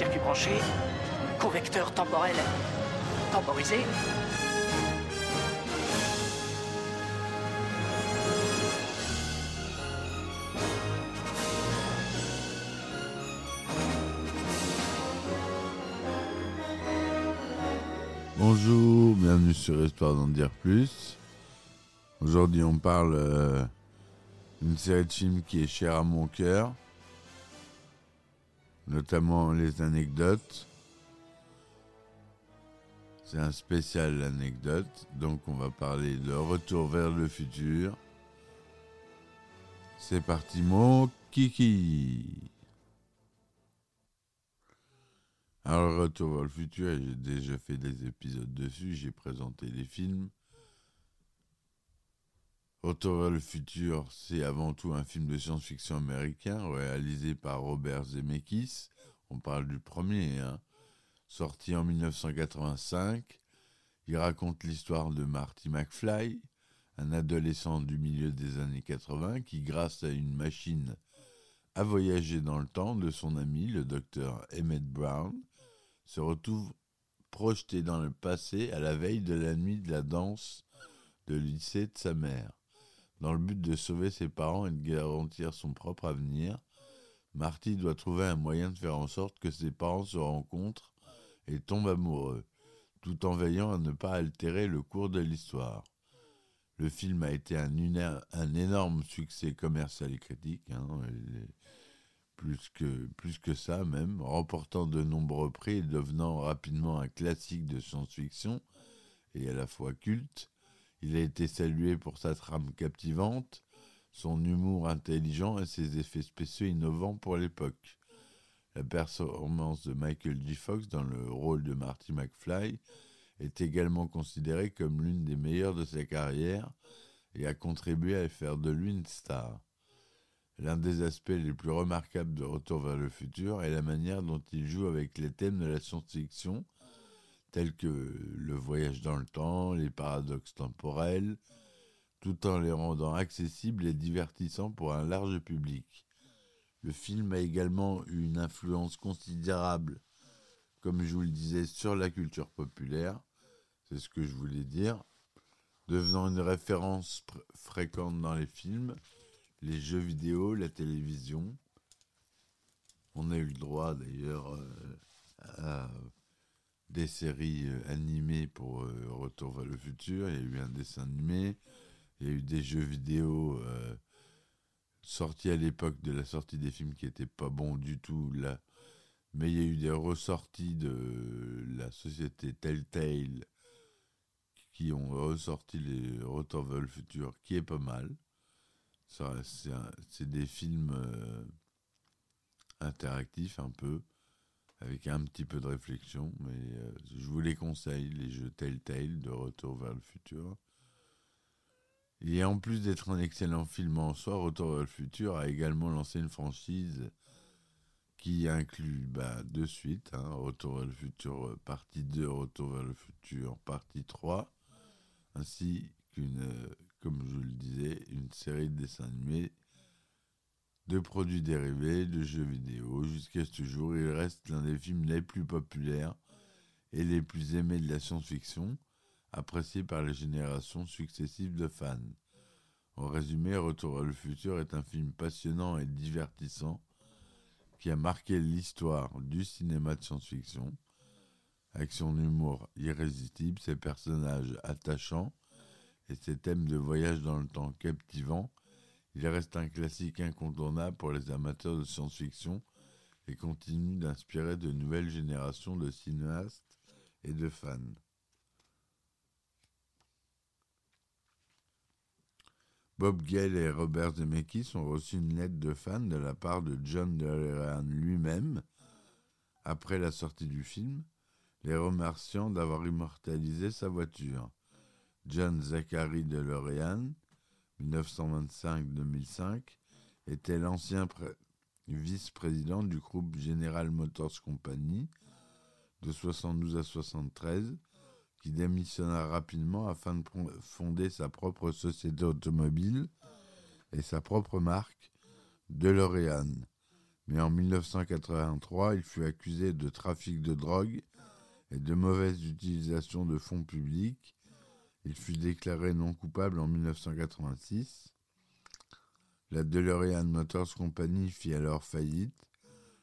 Circuit branché, convecteur temporel temporisé. Bonjour, bienvenue sur Histoire d'en dire plus. Aujourd'hui, on parle euh, d'une série de films qui est chère à mon cœur, notamment les anecdotes. C'est un spécial anecdote, donc on va parler de Retour vers le futur. C'est parti, mon kiki. Alors, Retour vers le futur, j'ai déjà fait des épisodes dessus, j'ai présenté les films. Retour le futur, c'est avant tout un film de science-fiction américain réalisé par Robert Zemeckis. On parle du premier, hein. sorti en 1985. Il raconte l'histoire de Marty McFly, un adolescent du milieu des années 80 qui, grâce à une machine à voyager dans le temps de son ami, le docteur Emmett Brown, se retrouve projeté dans le passé à la veille de la nuit de la danse de lycée de sa mère. Dans le but de sauver ses parents et de garantir son propre avenir, Marty doit trouver un moyen de faire en sorte que ses parents se rencontrent et tombent amoureux, tout en veillant à ne pas altérer le cours de l'histoire. Le film a été un, énorme succès commercial et critique, hein, plus que ça même, remportant de nombreux prix et devenant rapidement un classique de science-fiction et à la fois culte. Il a été salué pour sa trame captivante, son humour intelligent et ses effets spéciaux innovants pour l'époque. La performance de Michael J. Fox dans le rôle de Marty McFly est également considérée comme l'une des meilleures de sa carrière et a contribué à faire de lui une star. L'un des aspects les plus remarquables de Retour vers le futur est la manière dont il joue avec les thèmes de la science-fiction, tels que le voyage dans le temps, les paradoxes temporels, tout en les rendant accessibles et divertissants pour un large public. Le film a également eu une influence considérable, comme je vous le disais, sur la culture populaire, c'est ce que je voulais dire, devenant une référence fréquente dans les films, les jeux vidéo, la télévision. On a eu le droit d'ailleurs euh, à des séries euh, animées pour euh, Retour vers le futur. Il y a eu un dessin animé, il y a eu des jeux vidéo euh, sortis à l'époque de la sortie des films qui n'étaient pas bons du tout là. Mais il y a eu des ressorties de la société Telltale qui ont ressorti les Retour vers le futur, qui est pas mal. C'est des films interactifs un peu, avec un petit peu de réflexion, mais euh, je vous les conseille, les jeux Telltale de Retour vers le futur. Et en plus d'être un excellent film en soi, Retour vers le futur a également lancé une franchise qui inclut bah, deux suites, hein, Retour vers le futur euh, partie 2, Retour vers le futur partie 3, ainsi qu'une, euh, comme je le disais, une série de dessins animés, de produits dérivés, de jeux vidéo. Jusqu'à ce jour, il reste l'un des films les plus populaires et les plus aimés de la science-fiction, apprécié par les générations successives de fans. En résumé, Retour vers le futur est un film passionnant et divertissant qui a marqué l'histoire du cinéma de science-fiction, avec son humour irrésistible, ses personnages attachants et ses thèmes de voyage dans le temps captivants. Il reste un classique incontournable pour les amateurs de science-fiction et continue d'inspirer de nouvelles générations de cinéastes et de fans. Bob Gale et Robert Zemeckis ont reçu une lettre de fan de la part de John DeLorean lui-même, après la sortie du film, les remerciant d'avoir immortalisé sa voiture. John Zachary DeLorean, 1925-2005, était l'ancien vice-président du groupe General Motors Company de 72 à 73, qui démissionna rapidement afin de fonder sa propre société automobile et sa propre marque, DeLorean. Mais en 1983, il fut accusé de trafic de drogue et de mauvaise utilisation de fonds publics. Il fut déclaré non coupable en 1986. La DeLorean Motors Company fit alors faillite.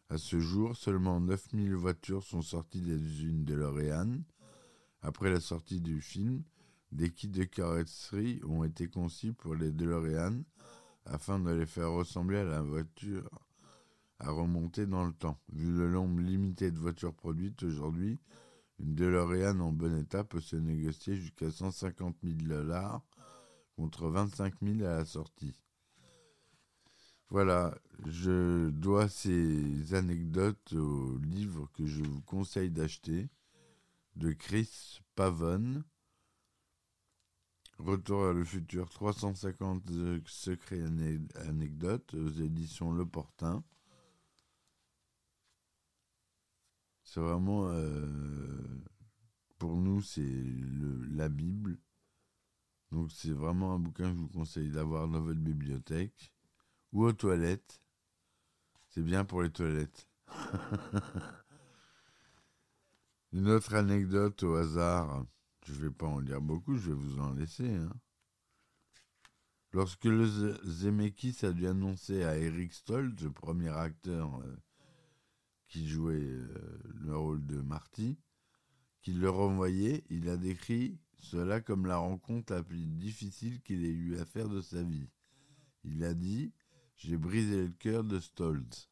À ce jour, seulement 9000 voitures sont sorties des usines DeLorean après la sortie du film, des kits de carrosserie ont été conçus pour les DeLorean afin de les faire ressembler à la voiture à remonter dans le temps. Vu le nombre limité de voitures produites aujourd'hui, une DeLorean en bon état peut se négocier jusqu'à 150 000 dollars contre 25 000 à la sortie. Voilà, je dois ces anecdotes au livre que je vous conseille d'acheter de Chris Pavone. Retour à le futur 350 secrets anecdotes aux éditions Le Portin. C'est vraiment, euh, pour nous, c'est la Bible. Donc c'est vraiment un bouquin que je vous conseille d'avoir dans votre bibliothèque ou aux toilettes. C'est bien pour les toilettes. Une autre anecdote au hasard, je ne vais pas en lire beaucoup, je vais vous en laisser. Hein. Lorsque le Zemeckis a dû annoncer à Eric Stoltz, le premier acteur euh, qui jouait euh, le rôle de Marty, qu'il le renvoyait, il a décrit cela comme la rencontre la plus difficile qu'il ait eu à faire de sa vie. Il a dit J'ai brisé le cœur de Stoltz.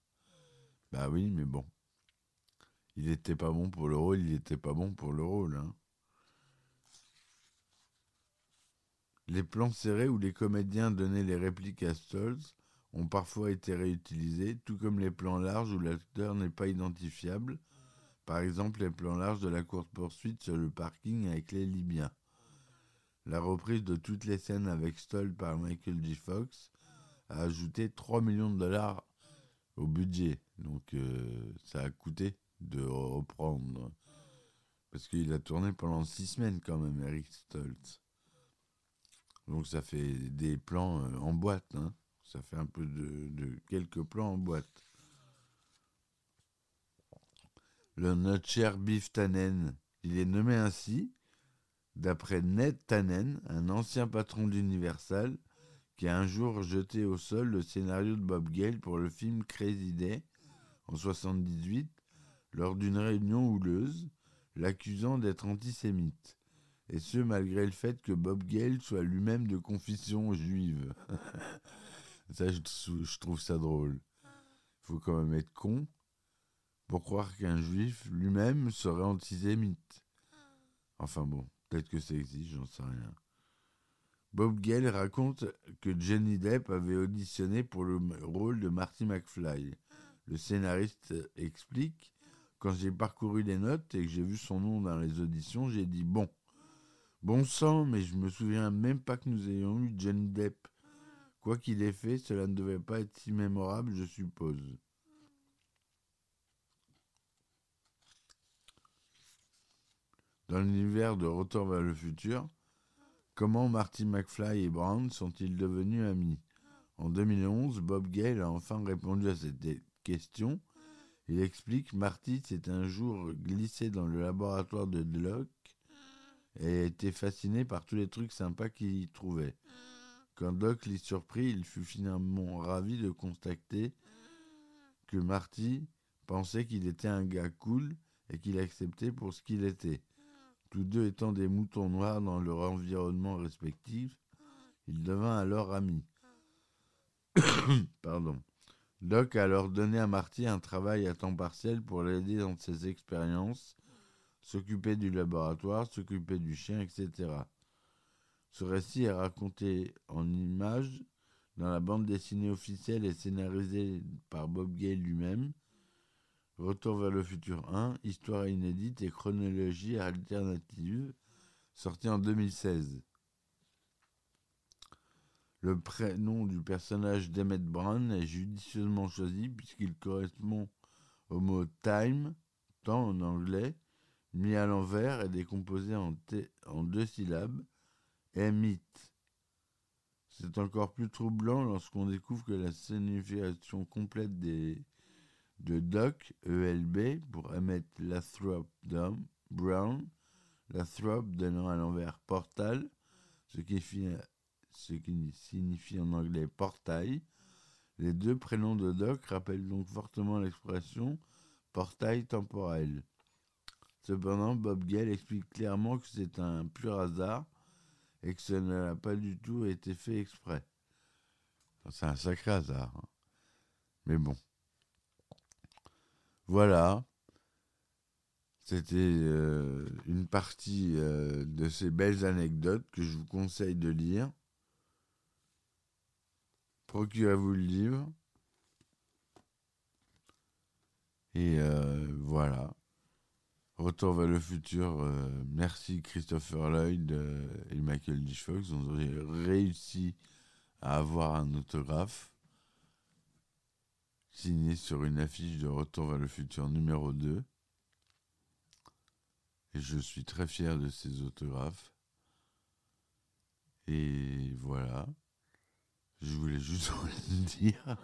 Bah oui, mais bon il n'était pas bon pour le rôle, il n'était pas bon pour le rôle. Hein. Les plans serrés où les comédiens donnaient les répliques à Stoltz ont parfois été réutilisés, tout comme les plans larges où l'acteur n'est pas identifiable, par exemple les plans larges de la course-poursuite sur le parking avec les Libyens. La reprise de toutes les scènes avec Stoltz par Michael J. Fox a ajouté 3 millions de dollars au budget, donc euh, ça a coûté de reprendre. Parce qu'il a tourné pendant six semaines quand même, Eric Stoltz. Donc ça fait des plans euh, en boîte. Hein. Ça fait un peu de, quelques plans en boîte. Le notre cher Biff Tannen, il est nommé ainsi d'après Ned Tannen, un ancien patron d'Universal, qui a un jour jeté au sol le scénario de Bob Gale pour le film Crazy Day en 78 lors d'une réunion houleuse, l'accusant d'être antisémite, et ce malgré le fait que Bob Gale soit lui-même de confession juive. ça, je, trouve ça drôle. Il faut quand même être con pour croire qu'un juif lui-même serait antisémite. Enfin bon, peut-être que ça existe, j'en sais rien. Bob Gale raconte que Johnny Depp avait auditionné pour le rôle de Marty McFly. Le scénariste explique quand j'ai parcouru les notes et que j'ai vu son nom dans les auditions, j'ai dit bon, bon sang, mais je me souviens même pas que nous ayons eu Johnny Depp. Quoi qu'il ait fait, cela ne devait pas être si mémorable, je suppose. Dans l'univers de Retour vers le futur, comment Marty McFly et Brown sont-ils devenus amis? En 2011, Bob Gale a enfin répondu à cette question il explique Marty s'est un jour glissé dans le laboratoire de Doc et a été fasciné par tous les trucs sympas qu'il y trouvait. Quand Doc l'y surprit, il fut finalement ravi de constater que Marty pensait qu'il était un gars cool et qu'il acceptait pour ce qu'il était. Tous deux étant des moutons noirs dans leur environnement respectif, ils devinrent alors amis. Pardon. Doc a alors donné à Marty un travail à temps partiel pour l'aider dans ses expériences, s'occuper du laboratoire, s'occuper du chien, etc. Ce récit est raconté en images dans la bande dessinée officielle et scénarisée par Bob Gale lui-même? Retour vers le futur 1, histoire inédite et chronologie alternative, sorti en 2016. Le prénom du personnage d'Emmett Brown est judicieusement choisi puisqu'il correspond au mot time, temps en anglais, mis à l'envers et décomposé en deux syllabes, Emmett. C'est encore plus troublant lorsqu'on découvre que la signification complète des, de Doc, ELB, pour Emmett Lathrop Brown, Lathrop donnant à l'envers portal, ce qui, ce qui signifie en anglais portail. Les deux prénoms de Doc rappellent donc fortement l'expression portail temporel. Cependant, Bob Gale explique clairement que c'est un pur hasard et que ça n'a pas du tout été fait exprès. C'est un sacré hasard. Hein. Mais bon. Voilà. C'était euh, une partie euh, de ces belles anecdotes que je vous conseille de lire. Procurez-vous le livre. Et euh, voilà. Retour vers le futur. Euh, merci Christopher Lloyd euh, et Michael J. Fox. On aurait réussi à avoir un autographe signé sur une affiche de Retour vers le futur numéro 2. Et je suis très fier de ces autographes. Et voilà. Je voulais juste vous le dire.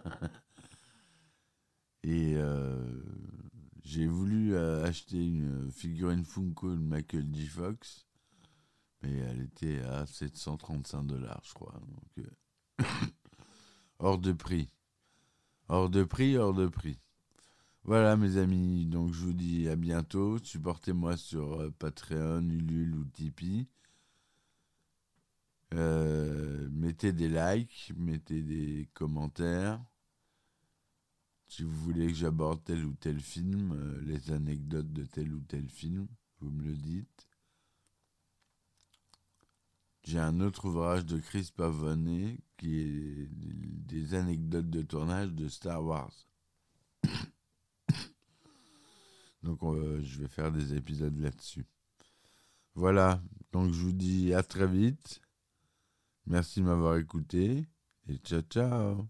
Et euh, j'ai voulu euh, acheter une figurine Funko de Michael J. Fox, mais elle était à 735 dollars, je crois. Euh, hors de prix. Hors de prix, hors de prix. Voilà mes amis, donc je vous dis à bientôt. Supportez-moi sur Patreon, Ulule ou Tipeee. mettez des likes, mettez des commentaires. Si vous voulez que j'aborde tel ou tel film, euh, les anecdotes de tel ou tel film, vous me le dites. J'ai un autre ouvrage de Chris Pavone qui est des anecdotes de tournage de Star Wars. Donc je vais faire des épisodes là-dessus. Voilà, donc je vous dis à très vite. Merci de m'avoir écouté et ciao ciao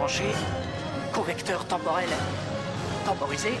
branché, correcteur temporel temporisé,